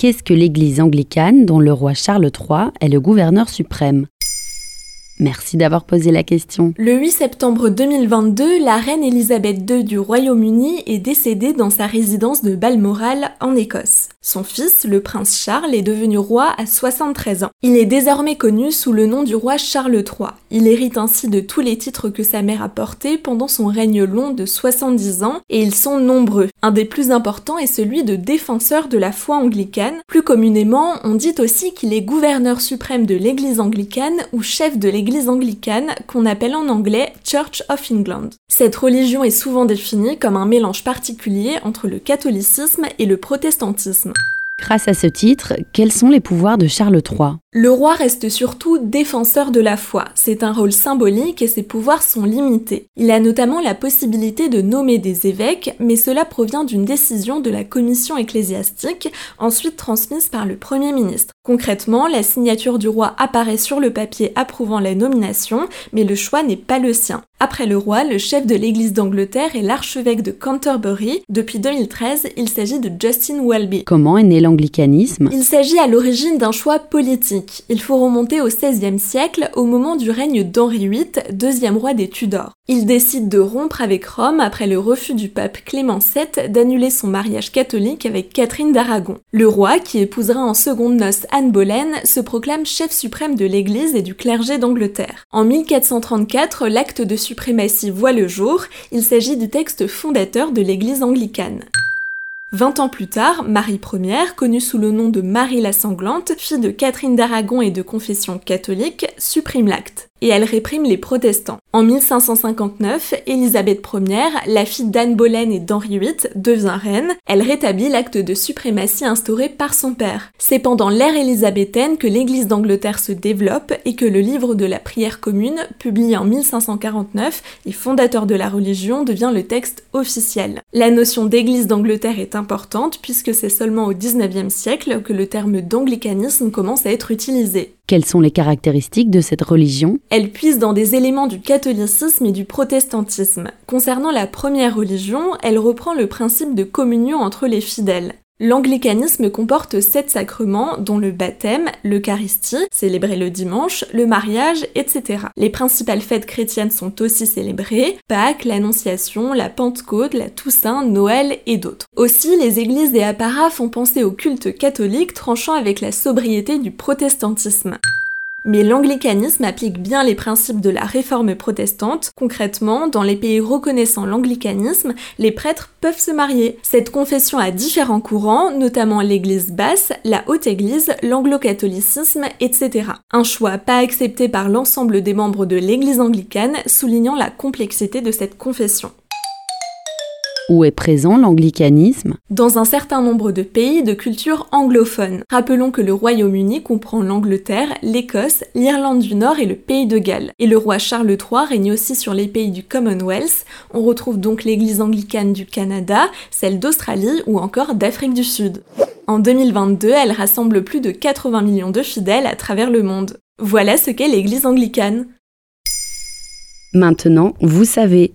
Qu'est-ce que l'Église anglicane dont le roi Charles III est le gouverneur suprême? Merci d'avoir posé la question. Le 8 septembre 2022, la reine Elisabeth II du Royaume-Uni est décédée dans sa résidence de Balmoral en Écosse. Son fils, le prince Charles, est devenu roi à 73 ans. Il est désormais connu sous le nom du roi Charles III. Il hérite ainsi de tous les titres que sa mère a portés pendant son règne long de 70 ans, et ils sont nombreux. Un des plus importants est celui de défenseur de la foi anglicane. Plus communément, on dit aussi qu'il est gouverneur suprême de l'église anglicane ou chef de l'église anglicane qu'on appelle en anglais Church of England. Cette religion est souvent définie comme un mélange particulier entre le catholicisme et le protestantisme. Grâce à ce titre, quels sont les pouvoirs de Charles III Le roi reste surtout défenseur de la foi. C'est un rôle symbolique et ses pouvoirs sont limités. Il a notamment la possibilité de nommer des évêques, mais cela provient d'une décision de la commission ecclésiastique, ensuite transmise par le Premier ministre. Concrètement, la signature du roi apparaît sur le papier approuvant la nomination, mais le choix n'est pas le sien. Après le roi, le chef de l'Église d'Angleterre est l'archevêque de Canterbury. Depuis 2013, il s'agit de Justin Welby. Comment est né l'anglicanisme? Il s'agit à l'origine d'un choix politique. Il faut remonter au XVIe siècle, au moment du règne d'Henri VIII, deuxième roi des Tudors. Il décide de rompre avec Rome après le refus du pape Clément VII d'annuler son mariage catholique avec Catherine d'Aragon. Le roi, qui épousera en seconde noces Anne Boleyn, se proclame chef suprême de l'Église et du clergé d'Angleterre. En 1434, l'acte de suprématie voit le jour, il s'agit du texte fondateur de l'Église anglicane. Vingt ans plus tard, Marie Ière, connue sous le nom de Marie la Sanglante, fille de Catherine d'Aragon et de confession catholique, supprime l'acte et elle réprime les protestants. En 1559, Élisabeth Ier, la fille d'Anne Boleyn et d'Henri VIII, devient reine. Elle rétablit l'acte de suprématie instauré par son père. C'est pendant l'ère élisabéthaine que l'Église d'Angleterre se développe et que le livre de la prière commune, publié en 1549 et fondateur de la religion, devient le texte officiel. La notion d'Église d'Angleterre est importante puisque c'est seulement au XIXe siècle que le terme d'anglicanisme commence à être utilisé. Quelles sont les caractéristiques de cette religion Elle puise dans des éléments du catholicisme et du protestantisme. Concernant la première religion, elle reprend le principe de communion entre les fidèles. L'anglicanisme comporte sept sacrements, dont le baptême, l'Eucharistie, célébré le dimanche, le mariage, etc. Les principales fêtes chrétiennes sont aussi célébrées, Pâques, l'Annonciation, la Pentecôte, la Toussaint, Noël et d'autres. Aussi, les églises et apparats font penser au culte catholique tranchant avec la sobriété du protestantisme. Mais l'anglicanisme applique bien les principes de la réforme protestante. Concrètement, dans les pays reconnaissant l'anglicanisme, les prêtres peuvent se marier. Cette confession a différents courants, notamment l'église basse, la haute église, l'anglo-catholicisme, etc. Un choix pas accepté par l'ensemble des membres de l'église anglicane, soulignant la complexité de cette confession où est présent l'anglicanisme Dans un certain nombre de pays de culture anglophone. Rappelons que le Royaume-Uni comprend l'Angleterre, l'Écosse, l'Irlande du Nord et le Pays de Galles. Et le roi Charles III règne aussi sur les pays du Commonwealth. On retrouve donc l'église anglicane du Canada, celle d'Australie ou encore d'Afrique du Sud. En 2022, elle rassemble plus de 80 millions de fidèles à travers le monde. Voilà ce qu'est l'église anglicane. Maintenant, vous savez,